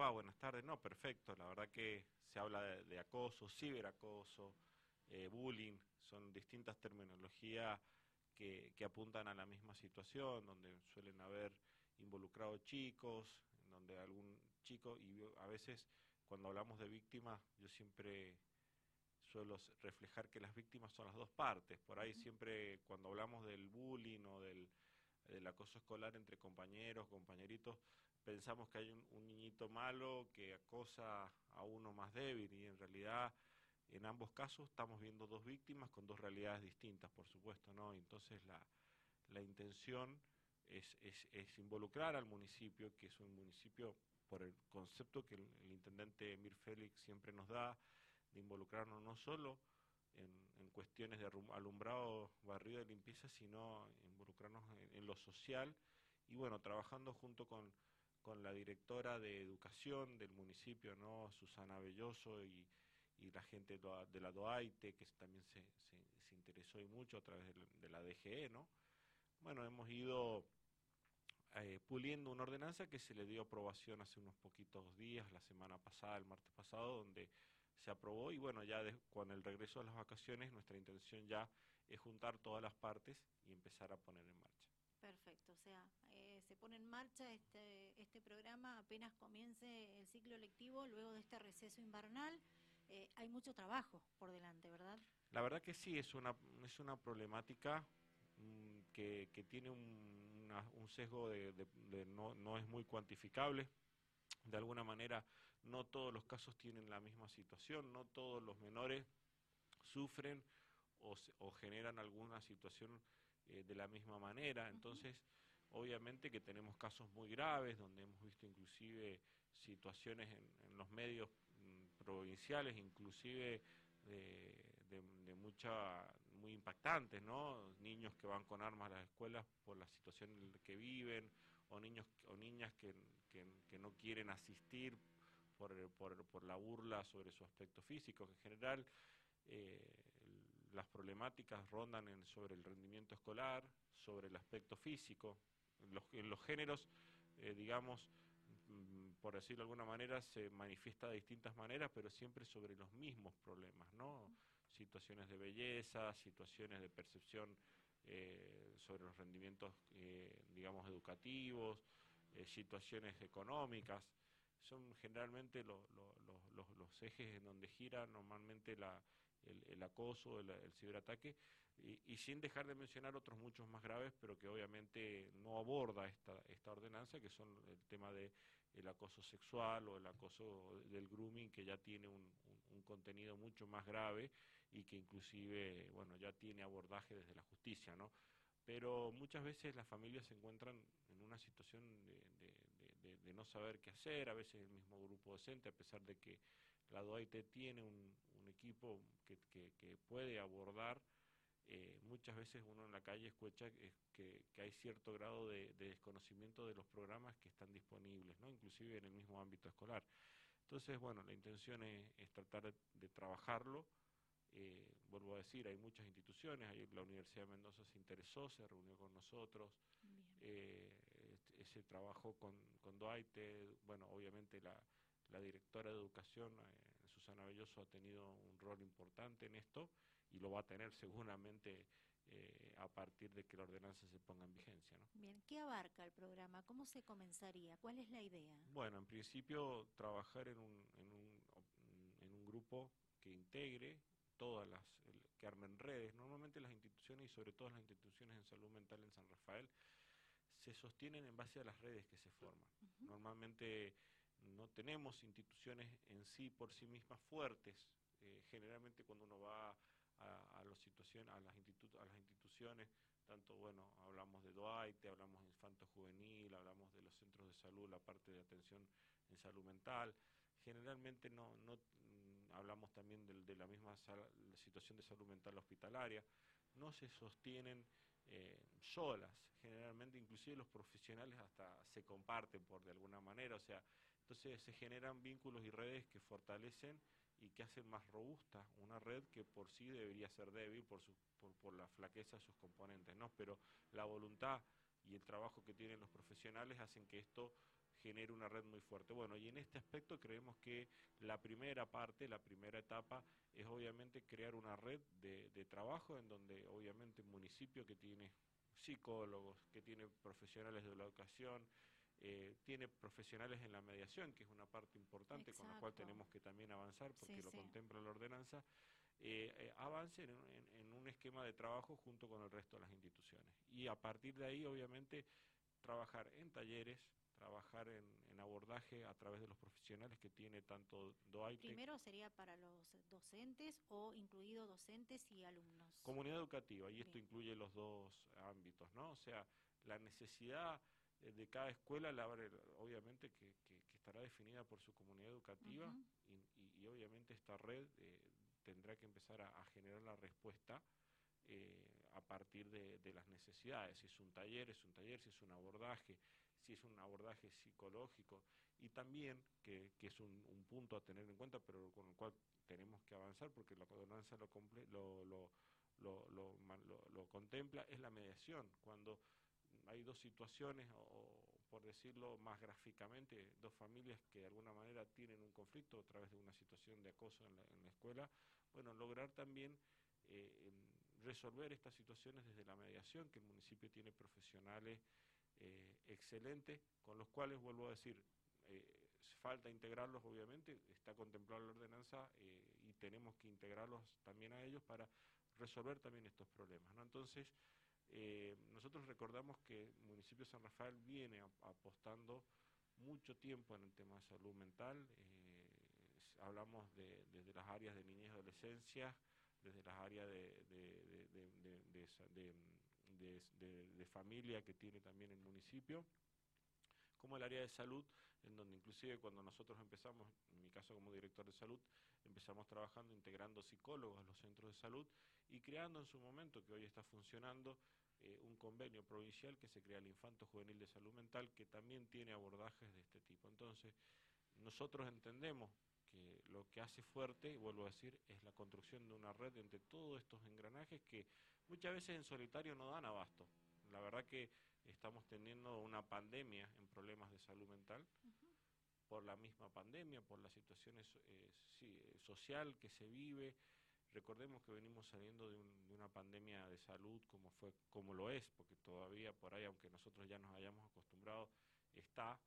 va? Buenas tardes. No, perfecto. La verdad que se habla de, acoso, ciberacoso, eh, bullying, son distintas terminologías que, que, apuntan a la misma situación, donde suelen haber involucrado chicos, donde algún chico, y a veces cuando hablamos de víctimas, yo siempre suelo reflejar que las víctimas son las dos partes. Por ahí siempre cuando hablamos del bullying o del, acoso escolar entre compañeros, compañeritos, pensamos que hay un, niñito malo que acosa a uno más débil y en realidad en ambos casos estamos viendo dos víctimas con dos realidades distintas, por supuesto, ¿no? Entonces la, la intención es, es, involucrar al municipio, que es un municipio por el concepto que el, intendente Emir Félix siempre nos da, de involucrarnos no solo en, cuestiones de alumbrado, barrido de limpieza, sino involucrarnos en, lo social y bueno, trabajando junto con, con la directora de educación del municipio, ¿no? Susana Belloso y, y la gente de la DOAITE, que también se, se, interesó y mucho a través de la, DGE, ¿no? Bueno, hemos ido eh, puliendo una ordenanza que se le dio aprobación hace unos poquitos días, la semana pasada, el martes pasado, donde se aprobó y bueno, ya con el regreso a las vacaciones nuestra intención ya es juntar todas las partes y empezar a poner en marcha. Perfecto, o sea, eh, se pone en marcha este, este programa apenas comience el ciclo lectivo, luego de este receso invernal. Eh, hay mucho trabajo por delante, ¿verdad? La verdad que sí, es una, es una problemática mm, que, que, tiene un, un sesgo de, de no, no es muy cuantificable de alguna manera no todos los casos tienen la misma situación, no todos los menores sufren o, o generan alguna situación eh, de la misma manera. Entonces, obviamente que tenemos casos muy graves donde hemos visto inclusive situaciones en, los medios mm, provinciales, inclusive de, de, mucha muy impactantes, ¿no? Niños que van con armas a las escuelas por la situación en la que viven o niños o niñas que, que, no quieren asistir por, por, por, la burla sobre su aspecto físico. En general, eh, las problemáticas rondan en, sobre el rendimiento escolar, sobre el aspecto físico. En los, géneros, eh, digamos, mm, por decirlo de alguna manera, se manifiesta de distintas maneras, pero siempre sobre los mismos problemas, ¿no? Situaciones de belleza, situaciones de percepción eh, sobre los rendimientos, eh, digamos, educativos, eh, situaciones económicas. Son generalmente los ejes en donde gira normalmente la, el, acoso, el, ciberataque, y, sin dejar de mencionar otros muchos más graves, pero que obviamente no aborda esta, esta ordenanza, que son el tema de el acoso sexual o el acoso del grooming, que ya tiene un, un, contenido mucho más grave y que inclusive, bueno, ya tiene abordaje desde la justicia, ¿no? pero muchas veces las familias se encuentran en una situación de, de, de, no saber qué hacer, a veces el mismo grupo docente, a pesar de que la DOAIT tiene un, un equipo que, que, puede abordar, eh, muchas veces uno en la calle escucha que, que hay cierto grado de, desconocimiento de los programas que están disponibles, ¿no? inclusive en el mismo ámbito escolar. Entonces, bueno, la intención es tratar de trabajarlo eh, vuelvo a decir, hay muchas instituciones, la Universidad de Mendoza se interesó, se reunió con nosotros, eh, este, ese trabajo con, con Duarte, bueno, obviamente la, la directora de educación, Susana Belloso, ha tenido un rol importante en esto y lo va a tener seguramente eh, a partir de que la ordenanza se ponga en vigencia. ¿no? Bien, ¿qué abarca el programa? ¿Cómo se comenzaría? ¿Cuál es la idea? Bueno, en principio trabajar en un, en un, en un grupo que integre todas las que armen redes. Normalmente las instituciones y sobre todo las instituciones en salud mental en San Rafael se sostienen en base a las redes que se forman. Normalmente no tenemos instituciones en sí por sí mismas fuertes. Eh, generalmente cuando uno va a, a, a, las a las instituciones, tanto, bueno, hablamos de Duarte, hablamos de infanto juvenil, hablamos de los centros de salud, la parte de atención en salud mental, generalmente no, no mm, hablamos también de, la misma situación de salud mental hospitalaria, no se sostienen eh, solas, generalmente inclusive los profesionales hasta se comparten por de alguna manera, o sea, entonces se generan vínculos y redes que fortalecen y que hacen más robusta una red que por sí debería ser débil por, su, por, la flaqueza de sus componentes, ¿no? Pero la voluntad y el trabajo que tienen los profesionales hacen que esto genere una red muy fuerte. Bueno, y en este aspecto creemos que la primera parte, la primera etapa, es obviamente crear una red de, trabajo en donde obviamente un municipio que tiene psicólogos, que tiene profesionales de la educación, eh, tiene profesionales en la mediación, que es una parte importante con la cual tenemos que también avanzar porque lo contempla la ordenanza, eh, eh, avance en, un esquema de trabajo junto con el resto de las instituciones. Y a partir de ahí, obviamente, trabajar en talleres, trabajar en, abordaje a través de los profesionales que tiene tanto DOAITE. Primero sería para los docentes o incluido docentes y alumnos. Comunidad educativa, y esto incluye los dos ámbitos, ¿no? O sea, la necesidad de cada escuela, la, obviamente que, estará definida por su comunidad educativa y, obviamente esta red eh, tendrá que empezar a, generar la respuesta eh, a partir de, las necesidades, si es un taller, es un taller, si es un abordaje, si es un abordaje psicológico. Y también, que, es un, punto a tener en cuenta, pero con el cual tenemos que avanzar porque la gobernanza lo, lo, lo, lo, contempla, es la mediación. Cuando hay dos situaciones, o, por decirlo más gráficamente, dos familias que de alguna manera tienen un conflicto a través de una situación de acoso en la, en la escuela, bueno, lograr también eh, resolver estas situaciones desde la mediación, que el municipio tiene profesionales eh, excelentes, con los cuales, vuelvo a decir, eh, falta integrarlos obviamente, está contemplada la ordenanza y tenemos que integrarlos también a ellos para resolver también estos problemas. ¿no? Entonces, nosotros recordamos que el municipio de San Rafael viene apostando mucho tiempo en el tema de salud mental, hablamos de, desde las áreas de niñez y adolescencia, desde las áreas de, de, familia que tiene también el municipio, como el área de salud, en donde inclusive cuando nosotros empezamos, en mi caso como director de salud, empezamos trabajando integrando psicólogos a los centros de salud y creando en su momento, que hoy está funcionando, eh, un convenio provincial que se crea el Infanto Juvenil de Salud Mental, que también tiene abordajes de este tipo. Entonces, nosotros entendemos que lo que hace fuerte, vuelvo a decir, es la construcción de una red entre todos estos engranajes que muchas veces en solitario no dan abasto. La verdad que estamos teniendo una pandemia en problemas de salud mental por la misma pandemia, por la situación eh, eh, social que se vive. Recordemos que venimos saliendo de, de, una pandemia de salud como fue, como lo es, porque todavía por ahí, aunque nosotros ya nos hayamos acostumbrado, está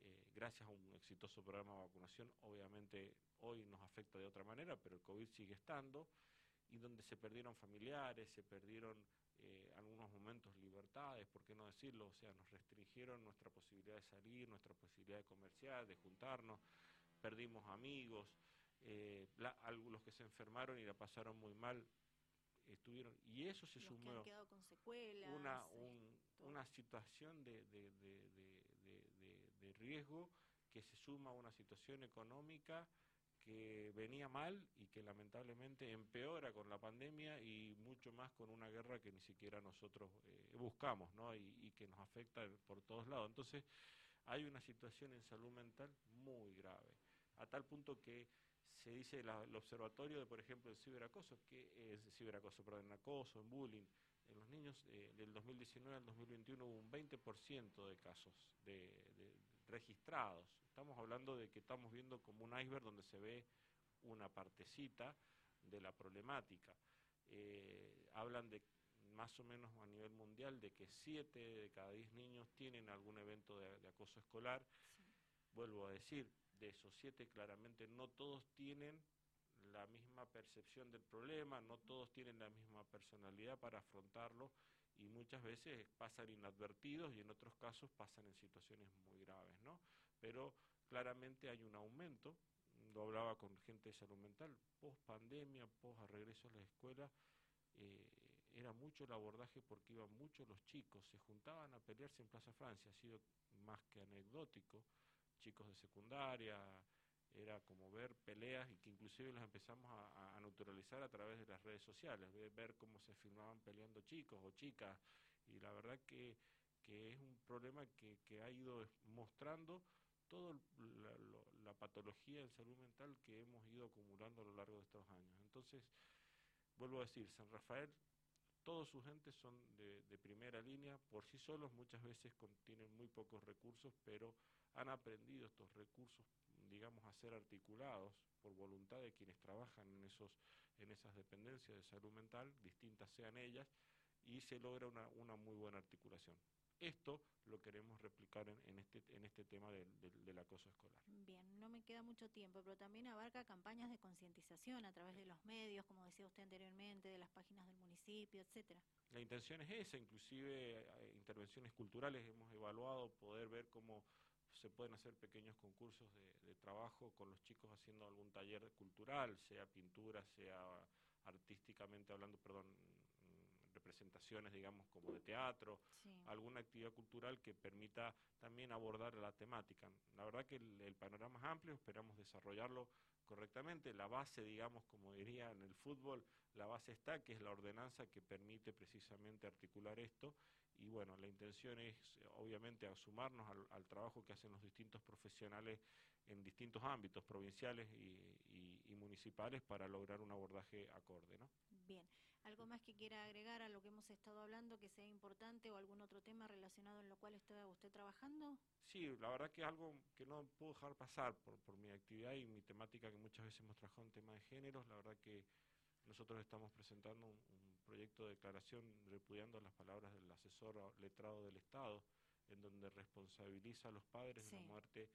eh, gracias a un exitoso programa de vacunación, obviamente hoy nos afecta de otra manera, pero el COVID sigue estando, y donde se perdieron familiares, se perdieron eh, algunos momentos libertades, ¿por qué no decirlo? O sea, nos restringieron nuestra posibilidad de salir, nuestra posibilidad de comerciar, de juntarnos, perdimos amigos, eh, los que se enfermaron y la pasaron muy mal estuvieron y eso se sumó con secuelas, una, una situación de, de riesgo que se suma a una situación económica que venía mal y que lamentablemente empeora con la pandemia y mucho más con una guerra que ni siquiera nosotros eh, buscamos ¿no? y, que nos afecta por todos lados. Entonces hay una situación en salud mental muy grave, a tal punto que se dice el observatorio de, por ejemplo, el ciberacoso, que es ciberacoso, perdón, acoso, en bullying, en los niños eh, del 2019 al 2021 hubo un 20% de casos de, registrados. Estamos hablando de que estamos viendo como un iceberg donde se ve una partecita de la problemática. Eh, hablan de más o menos a nivel mundial de que 7 de cada 10 niños tienen algún evento de, acoso escolar. Vuelvo a decir, de esos 7 claramente no todos tienen la misma percepción del problema, no todos tienen la misma personalidad para afrontarlo y muchas veces pasan inadvertidos y en otros casos pasan en situaciones muy graves, ¿no? Pero claramente hay un aumento, lo hablaba con gente de salud mental, post pandemia, post regreso a la escuela, eh, era mucho el abordaje porque iban muchos los chicos, se juntaban a pelearse en Plaza Francia, ha sido más que anecdótico, chicos de secundaria, era como ver peleas y que inclusive las empezamos a, neutralizar a través de las redes sociales, ver, cómo se filmaban peleando chicos o chicas y la verdad que, que es un problema que, que ha ido mostrando toda la, la, patología en salud mental que hemos ido acumulando a lo largo de estos años. Entonces, vuelvo a decir, San Rafael todos sus entes son de, primera línea, por sí solos muchas veces tienen muy pocos recursos, pero han aprendido estos recursos, digamos, a ser articulados por voluntad de quienes trabajan en, esos, en esas dependencias de salud mental, distintas sean ellas, y se logra una, una muy buena articulación. Esto lo queremos replicar en, en, este, en este tema del, del, del, acoso escolar. Bien, no me queda mucho tiempo, pero también abarca campañas de concientización a través de los medios, como decía usted anteriormente, de las páginas del municipio, etcétera. La intención es esa, inclusive eh, intervenciones culturales, hemos evaluado poder ver cómo se pueden hacer pequeños concursos de, de, trabajo con los chicos haciendo algún taller cultural, sea pintura, sea artísticamente hablando, perdón, representaciones, digamos, como de teatro, sí. alguna actividad cultural que permita también abordar la temática. La verdad que el, el, panorama es amplio, esperamos desarrollarlo correctamente. La base, digamos, como diría en el fútbol, la base está, que es la ordenanza que permite precisamente articular esto. Y bueno, la intención es, obviamente, sumarnos al, al trabajo que hacen los distintos profesionales en distintos ámbitos provinciales y, y, y municipales para lograr un abordaje acorde. ¿no? Bien. ¿Algo más que quiera agregar a lo que hemos estado hablando que sea importante o algún otro tema relacionado en lo cual está usted trabajando? Sí, la verdad que es algo que no puedo dejar pasar por, por mi actividad y mi temática que muchas veces hemos trabajado en tema de géneros. La verdad que nosotros estamos presentando un, un proyecto de declaración repudiando las palabras del asesor letrado del Estado, en donde responsabiliza a los padres sí. de la muerte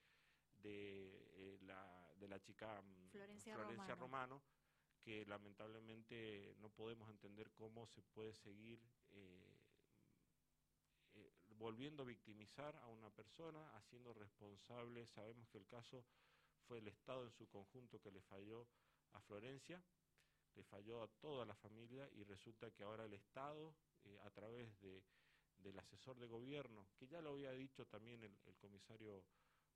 de, eh, la, de la chica mm, Florencia, Florencia Romano. Romano que lamentablemente no podemos entender cómo se puede seguir eh, eh, volviendo a victimizar a una persona, haciendo responsable, sabemos que el caso fue el Estado en su conjunto que le falló a Florencia, le falló a toda la familia y resulta que ahora el Estado, eh, a través de, del asesor de gobierno, que ya lo había dicho también el, comisario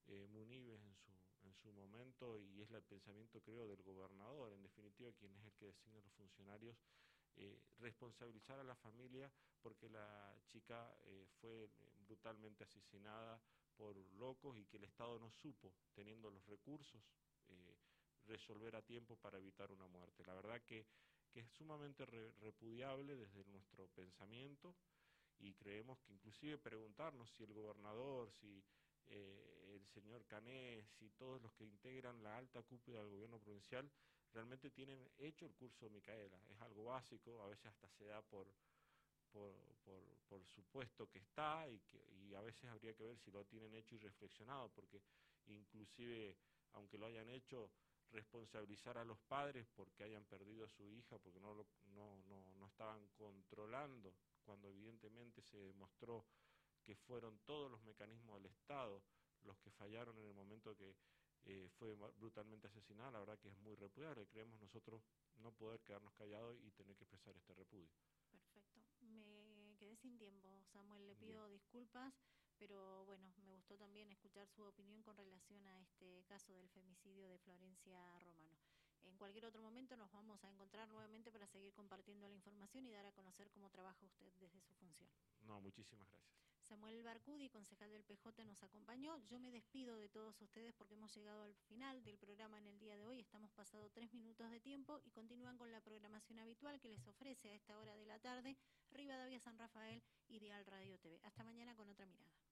eh, en su, en su momento y es el pensamiento creo del gobernador, en definitiva quien es el que designa a los funcionarios, eh, responsabilizar a la familia porque la chica eh, fue brutalmente asesinada por locos y que el Estado no supo, teniendo los recursos, eh, resolver a tiempo para evitar una muerte. La verdad que, que es sumamente re repudiable desde nuestro pensamiento y creemos que inclusive preguntarnos si el gobernador, si eh, señor Canés y todos los que integran la alta cúpula del gobierno provincial realmente tienen hecho el curso Micaela. Es algo básico, a veces hasta se da por, por, por, por supuesto que está y, que, y a veces habría que ver si lo tienen hecho y reflexionado, porque inclusive, aunque lo hayan hecho, responsabilizar a los padres porque hayan perdido a su hija, porque no, lo, no, no, no estaban controlando, cuando evidentemente se demostró que fueron todos los mecanismos del Estado los que fallaron en el momento que eh, fue brutalmente asesinada, la verdad que es muy repudiable. Creemos nosotros no poder quedarnos callados y tener que expresar este repudio. Perfecto. Me quedé sin tiempo, Samuel. Le pido Bien. disculpas, pero bueno, me gustó también escuchar su opinión con relación a este caso del femicidio de Florencia Romano. En cualquier otro momento nos vamos a encontrar nuevamente compartiendo la información y dar a conocer cómo trabaja usted desde su función. No, muchísimas gracias. Samuel Barcudi, concejal del PJ, nos acompañó. Yo me despido de todos ustedes porque hemos llegado al final del programa en el día de hoy. Estamos pasado tres minutos de tiempo y continúan con la programación habitual que les ofrece a esta hora de la tarde Rivadavia San Rafael y Dial Radio TV. Hasta mañana con otra mirada.